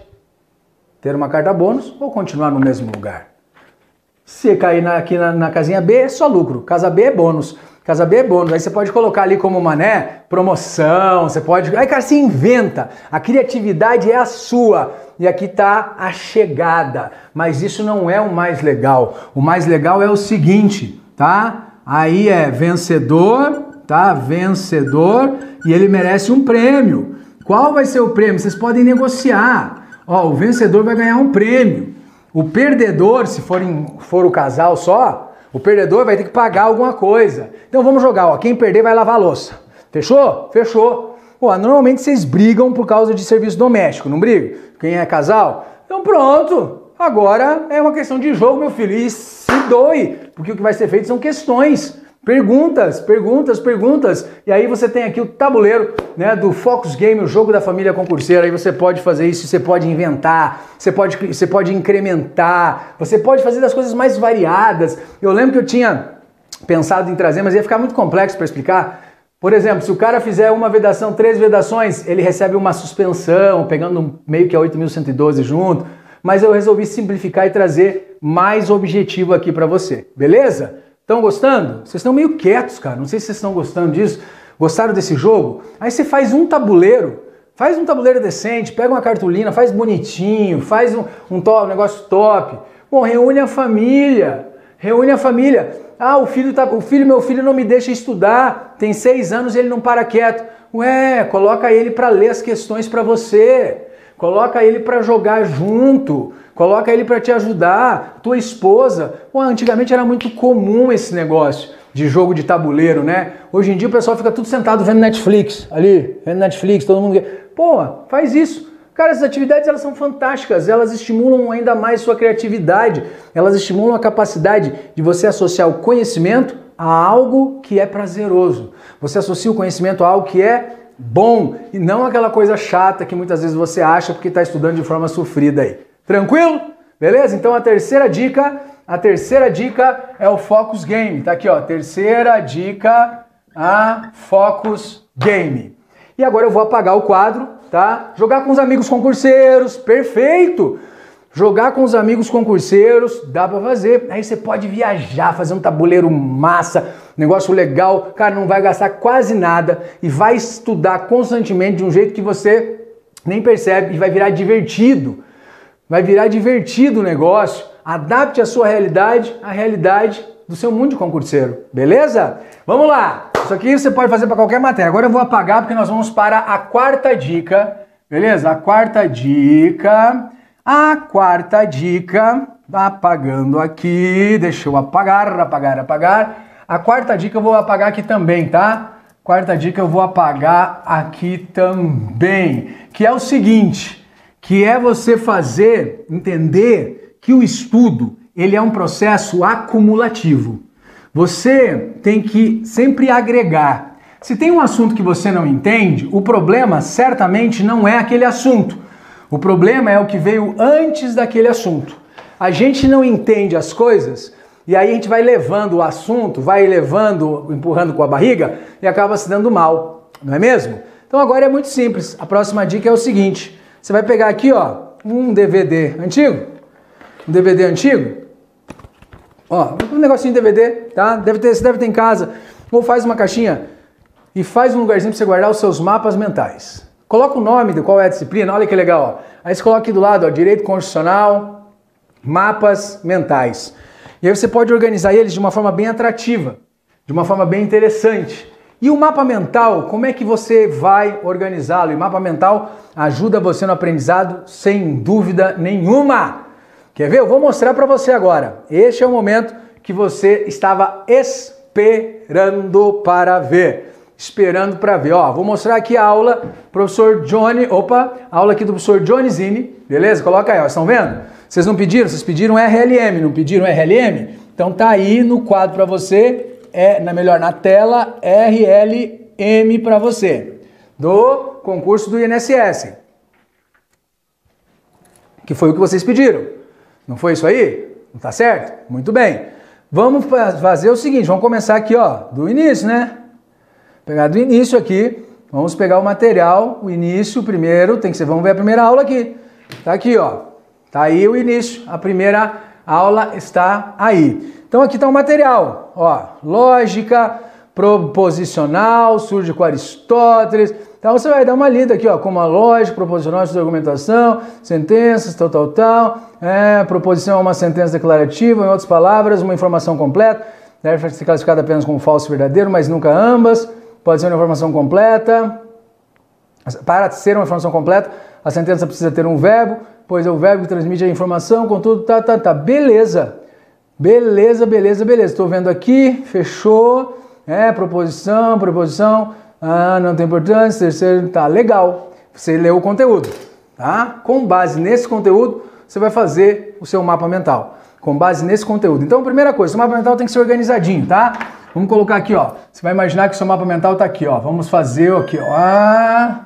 ter uma carta bônus ou continuar no mesmo lugar. Se cair na, aqui na, na, casinha B, é só lucro. Casa B é bônus. Casa B é bônus. Aí você pode colocar ali como mané, promoção, você pode. Aí, cara, se inventa. A criatividade é a sua. E aqui está a chegada. Mas isso não é o mais legal. O mais legal é o seguinte, tá? Aí é vencedor, tá? Vencedor e ele merece um prêmio. Qual vai ser o prêmio? Vocês podem negociar. Ó, o vencedor vai ganhar um prêmio. O perdedor, se for, em, for o casal só, o perdedor vai ter que pagar alguma coisa. Então vamos jogar, ó. Quem perder vai lavar a louça. Fechou? Fechou. Pô, normalmente vocês brigam por causa de serviço doméstico, não brigam? Quem é casal? Então pronto. Agora é uma questão de jogo, meu filho. E se doe, porque o que vai ser feito são questões. Perguntas, perguntas, perguntas. E aí você tem aqui o tabuleiro né, do Focus Game, o jogo da família concurseira. Aí você pode fazer isso, você pode inventar, você pode, você pode incrementar, você pode fazer das coisas mais variadas. Eu lembro que eu tinha pensado em trazer, mas ia ficar muito complexo para explicar. Por exemplo, se o cara fizer uma vedação, três vedações, ele recebe uma suspensão, pegando meio que a 8.112 junto. Mas eu resolvi simplificar e trazer mais objetivo aqui para você, beleza? Estão gostando? Vocês estão meio quietos, cara. Não sei se vocês estão gostando disso. Gostaram desse jogo? Aí você faz um tabuleiro, faz um tabuleiro decente, pega uma cartolina, faz bonitinho, faz um, um, top, um negócio top. Bom, reúne a família, reúne a família. Ah, o filho, tá, o filho, meu filho não me deixa estudar, tem seis anos e ele não para quieto. Ué, coloca ele para ler as questões para você. Coloca ele para jogar junto, coloca ele para te ajudar, tua esposa. Pô, antigamente era muito comum esse negócio de jogo de tabuleiro, né? Hoje em dia o pessoal fica tudo sentado vendo Netflix, ali, vendo Netflix, todo mundo. Pô, faz isso. Cara, essas atividades elas são fantásticas, elas estimulam ainda mais sua criatividade, elas estimulam a capacidade de você associar o conhecimento a algo que é prazeroso. Você associa o conhecimento a algo que é bom e não aquela coisa chata que muitas vezes você acha porque está estudando de forma sofrida aí. Tranquilo? Beleza? Então a terceira dica, a terceira dica é o Focus Game. Tá aqui, ó, terceira dica, a Focus Game. E agora eu vou apagar o quadro, tá? Jogar com os amigos concurseiros, perfeito! Jogar com os amigos concurseiros, dá para fazer. Aí você pode viajar, fazer um tabuleiro massa, negócio legal. Cara, não vai gastar quase nada e vai estudar constantemente de um jeito que você nem percebe e vai virar divertido. Vai virar divertido o negócio. Adapte a sua realidade à realidade do seu mundo de concurseiro, beleza? Vamos lá! Isso aqui você pode fazer para qualquer matéria. Agora eu vou apagar porque nós vamos para a quarta dica, beleza? A quarta dica A quarta dica, apagando aqui, deixa eu apagar, apagar, apagar. A quarta dica eu vou apagar aqui também, tá? Quarta dica eu vou apagar aqui também, que é o seguinte, que é você fazer entender que o estudo, ele é um processo acumulativo. Você tem que sempre agregar. Se tem um assunto que você não entende, o problema certamente não é aquele assunto. O problema é o que veio antes daquele assunto. A gente não entende as coisas e aí a gente vai levando o assunto, vai levando, empurrando com a barriga e acaba se dando mal, não é mesmo? Então agora é muito simples. A próxima dica é o seguinte: você vai pegar aqui, ó, um DVD antigo, um DVD antigo, ó, um negocinho de DVD, tá? Deve ter, você deve ter em casa, ou faz uma caixinha e faz um lugarzinho para você guardar os seus mapas mentais. Coloca o nome de qual é a disciplina, olha que legal, ó. Aí você coloca aqui do lado, ó, direito constitucional, mapas mentais. E aí você pode organizar eles de uma forma bem atrativa, de uma forma bem interessante. E o mapa mental, como é que você vai organizá-lo? E mapa mental ajuda você no aprendizado sem dúvida nenhuma. Quer ver? Eu vou mostrar para você agora. Este é o momento que você estava esperando para ver. Esperando para ver. Ó, vou mostrar aqui a aula, professor Johnny, opa, aula aqui do professor Johnny Zini, beleza? Coloca aí, ó, estão vendo? Vocês não pediram? Vocês pediram RLM, não pediram RLM? Então tá aí no quadro para você, é, na melhor, na tela, RLM para você, do concurso do INSS. Que foi o que vocês pediram. Não foi isso aí? Não tá certo? Muito bem. Vamos fazer o seguinte, vamos começar aqui, ó, do início, né? Pegar do início aqui, vamos pegar o material, o início primeiro, tem que ser, vamos ver a primeira aula aqui. Tá aqui, ó. Tá aí o início, a primeira aula está aí. Então aqui está o material, ó, lógica proposicional, surge com Aristóteles. Então você vai dar uma lida aqui, ó, como a lógica, proposicional, de argumentação, sentenças, tal, tal, tal. É, proposição é uma sentença declarativa, em outras palavras, uma informação completa. Deve ser classificada apenas como falso e verdadeiro, mas nunca ambas. Pode ser uma informação completa. Para ser uma informação completa, a sentença precisa ter um verbo, pois é o verbo que transmite a informação, contudo, tá, tá, tá. Beleza. Beleza, beleza, beleza. Estou vendo aqui, fechou. É, proposição, proposição. Ah, não tem importância. Terceiro, tá, legal. Você leu o conteúdo, tá? Com base nesse conteúdo, você vai fazer o seu mapa mental. Com base nesse conteúdo. Então, primeira coisa, o mapa mental tem que ser organizadinho, tá? Vamos colocar aqui, ó. Você vai imaginar que o seu mapa mental tá aqui, ó. Vamos fazer aqui, ó. Ah,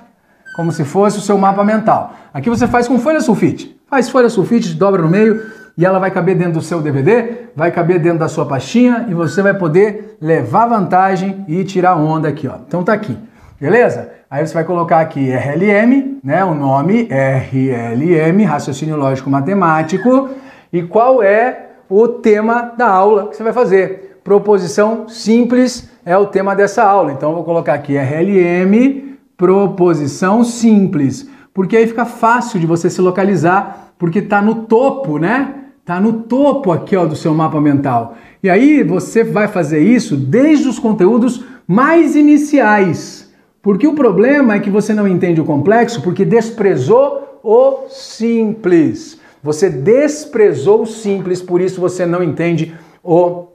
como se fosse o seu mapa mental. Aqui você faz com folha sulfite. Faz folha sulfite, dobra no meio e ela vai caber dentro do seu DVD, vai caber dentro da sua pastinha e você vai poder levar vantagem e tirar onda aqui, ó. Então tá aqui. Beleza? Aí você vai colocar aqui RLM, né, o nome RLM, raciocínio lógico matemático, e qual é o tema da aula que você vai fazer. Proposição simples é o tema dessa aula. Então eu vou colocar aqui RLM, proposição simples porque aí fica fácil de você se localizar, porque está no topo, né? Está no topo aqui ó, do seu mapa mental. E aí você vai fazer isso desde os conteúdos mais iniciais. Porque o problema é que você não entende o complexo porque desprezou o simples. Você desprezou o simples, por isso você não entende o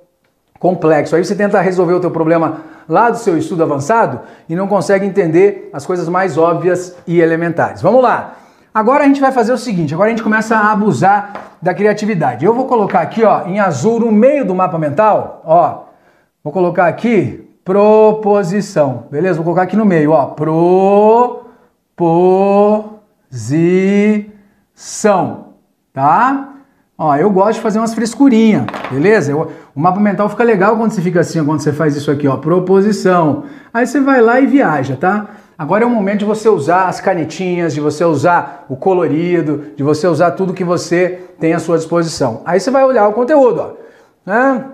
complexo. Aí você tenta resolver o teu problema lá do seu estudo avançado e não consegue entender as coisas mais óbvias e elementares. Vamos lá. Agora a gente vai fazer o seguinte, agora a gente começa a abusar da criatividade. Eu vou colocar aqui, ó, em azul no meio do mapa mental, ó. Vou colocar aqui proposição. Beleza? Vou colocar aqui no meio, ó. Proposição. Tá? Ó, eu gosto de fazer umas frescurinhas, beleza? Eu, o mapa mental fica legal quando você fica assim, quando você faz isso aqui, ó, proposição. Aí você vai lá e viaja, tá? Agora é o momento de você usar as canetinhas, de você usar o colorido, de você usar tudo que você tem à sua disposição. Aí você vai olhar o conteúdo, ó. Né?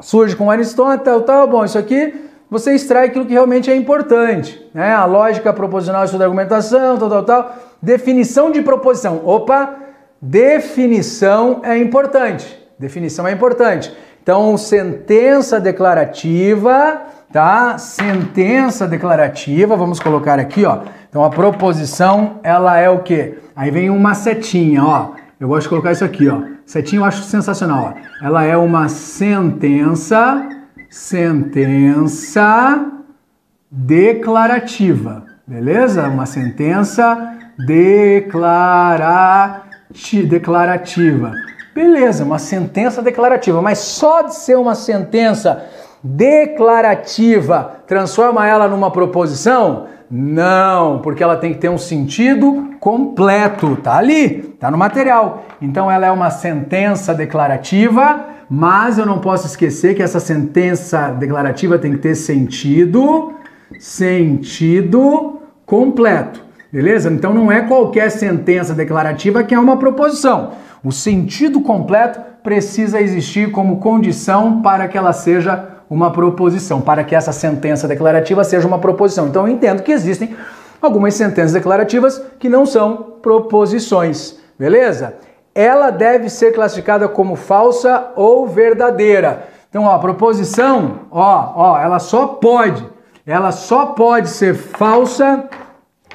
Surge com Aristóteles, tal, bom, isso aqui você extrai aquilo que realmente é importante, né? A lógica proposicional da argumentação, tal, tal, tal. Definição de proposição. Opa, Definição é importante. Definição é importante. Então, sentença declarativa, tá? Sentença declarativa, vamos colocar aqui, ó. Então, a proposição, ela é o quê? Aí vem uma setinha, ó. Eu gosto de colocar isso aqui, ó. Setinha eu acho sensacional, ó. Ela é uma sentença, sentença declarativa, beleza? Uma sentença declarativa. Beleza, uma sentença declarativa, mas só de ser uma sentença declarativa transforma ela numa proposição? Não, porque ela tem que ter um sentido completo, tá ali, tá no material. Então ela é uma sentença declarativa, mas eu não posso esquecer que essa sentença declarativa tem que ter sentido, sentido completo. Beleza? Então não é qualquer sentença declarativa que é uma proposição. O sentido completo precisa existir como condição para que ela seja uma proposição, para que essa sentença declarativa seja uma proposição. Então eu entendo que existem algumas sentenças declarativas que não são proposições, beleza? Ela deve ser classificada como falsa ou verdadeira. Então, ó, a proposição, ó, ó, ela só pode, ela só pode ser falsa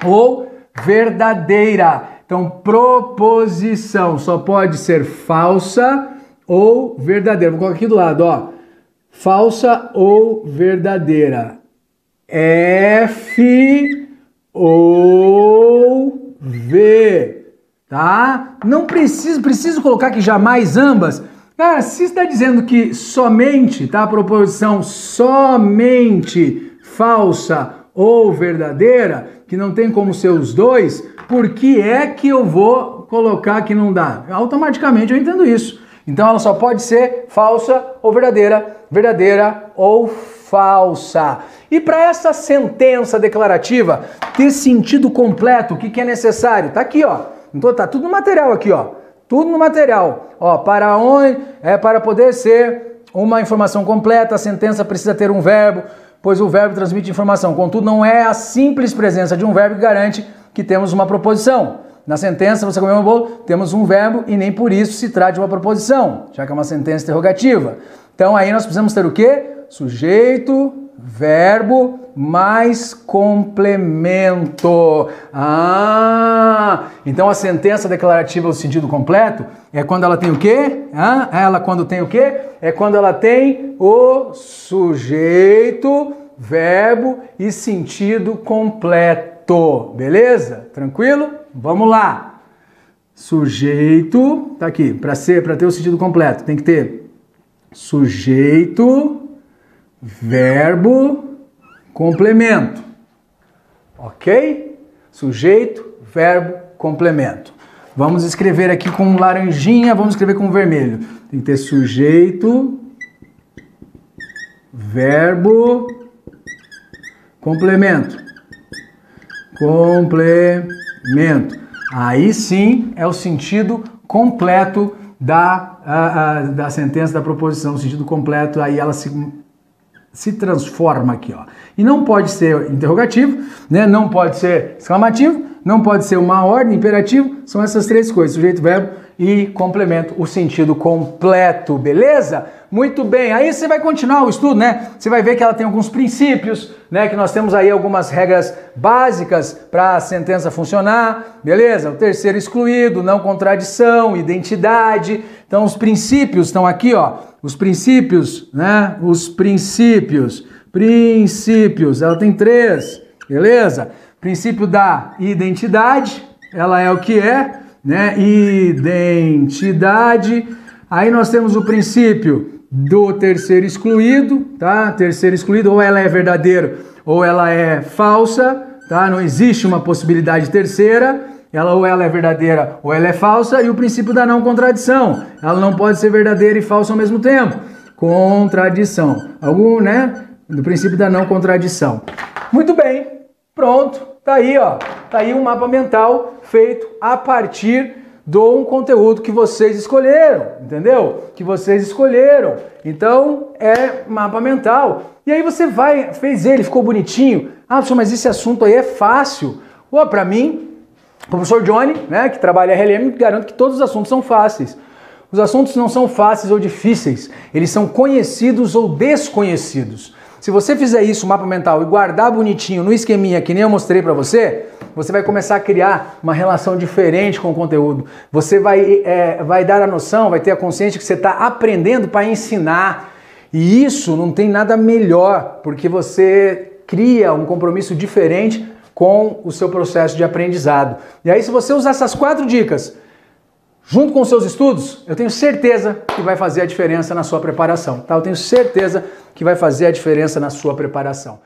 ou verdadeira. Então, proposição só pode ser falsa ou verdadeira. Vou colocar aqui do lado, ó. Falsa ou verdadeira. F ou V, tá? Não preciso, preciso colocar que jamais ambas. Cara, se está dizendo que somente, tá? A proposição somente falsa ou verdadeira, que não tem como ser os dois, por que é que eu vou colocar que não dá? Automaticamente eu entendo isso. Então ela só pode ser falsa ou verdadeira, verdadeira ou falsa. E para essa sentença declarativa ter sentido completo, o que, que é necessário? Tá aqui, ó. Então tá tudo no material aqui, ó. Tudo no material. Ó, para onde é para poder ser uma informação completa, a sentença precisa ter um verbo, pois o verbo transmite informação. Contudo, não é a simples presença de um verbo que garante que temos uma proposição. Na sentença, você comeu um bolo, temos um verbo e nem por isso se trata de uma proposição, já que é uma sentença interrogativa. Então aí nós precisamos ter o quê? Sujeito, verbo mais complemento. Ah, então a sentença declarativa no sentido completo é quando ela tem o quê? Ah, ela quando tem o quê? É quando ela tem o sujeito, verbo e sentido completo. Beleza? Tranquilo? Vamos lá. Sujeito, tá aqui, para ser, para ter o sentido completo, tem que ter sujeito, verbo, complemento. OK? Sujeito, verbo, complemento. Vamos escrever aqui com laranjinha, vamos escrever com vermelho. Tem que ter sujeito, verbo, complemento complemento. Aí sim é o sentido completo da, a, a, da sentença da proposição, o sentido completo, aí ela se, se transforma aqui, ó. E não pode ser interrogativo, né? não pode ser exclamativo, não pode ser uma ordem, imperativo, são essas três coisas, sujeito, verbo e complemento, o sentido completo, beleza? Muito bem, aí você vai continuar o estudo, né? Você vai ver que ela tem alguns princípios, né? Que nós temos aí algumas regras básicas para a sentença funcionar, beleza? O terceiro excluído, não contradição, identidade. Então, os princípios estão aqui, ó. Os princípios, né? Os princípios, princípios, ela tem três, beleza? Princípio da identidade, ela é o que é, né? Identidade. Aí nós temos o princípio do terceiro excluído, tá? Terceiro excluído, ou ela é verdadeira ou ela é falsa, tá? Não existe uma possibilidade terceira. Ela ou ela é verdadeira ou ela é falsa e o princípio da não contradição. Ela não pode ser verdadeira e falsa ao mesmo tempo. Contradição. Algum, né? Do princípio da não contradição. Muito bem. Pronto. Tá aí, ó. Tá aí um mapa mental feito a partir dou um conteúdo que vocês escolheram, entendeu? Que vocês escolheram. Então é mapa mental. E aí você vai, fez ele, ficou bonitinho. Ah, mas esse assunto aí é fácil. Ó, para mim, o professor Johnny, né, que trabalha RLM, garanto que todos os assuntos são fáceis. Os assuntos não são fáceis ou difíceis, eles são conhecidos ou desconhecidos. Se você fizer isso, mapa mental, e guardar bonitinho no esqueminha que nem eu mostrei para você, você vai começar a criar uma relação diferente com o conteúdo. Você vai, é, vai dar a noção, vai ter a consciência que você está aprendendo para ensinar. E isso não tem nada melhor, porque você cria um compromisso diferente com o seu processo de aprendizado. E aí, se você usar essas quatro dicas junto com os seus estudos, eu tenho certeza que vai fazer a diferença na sua preparação. Tá? Eu tenho certeza que vai fazer a diferença na sua preparação.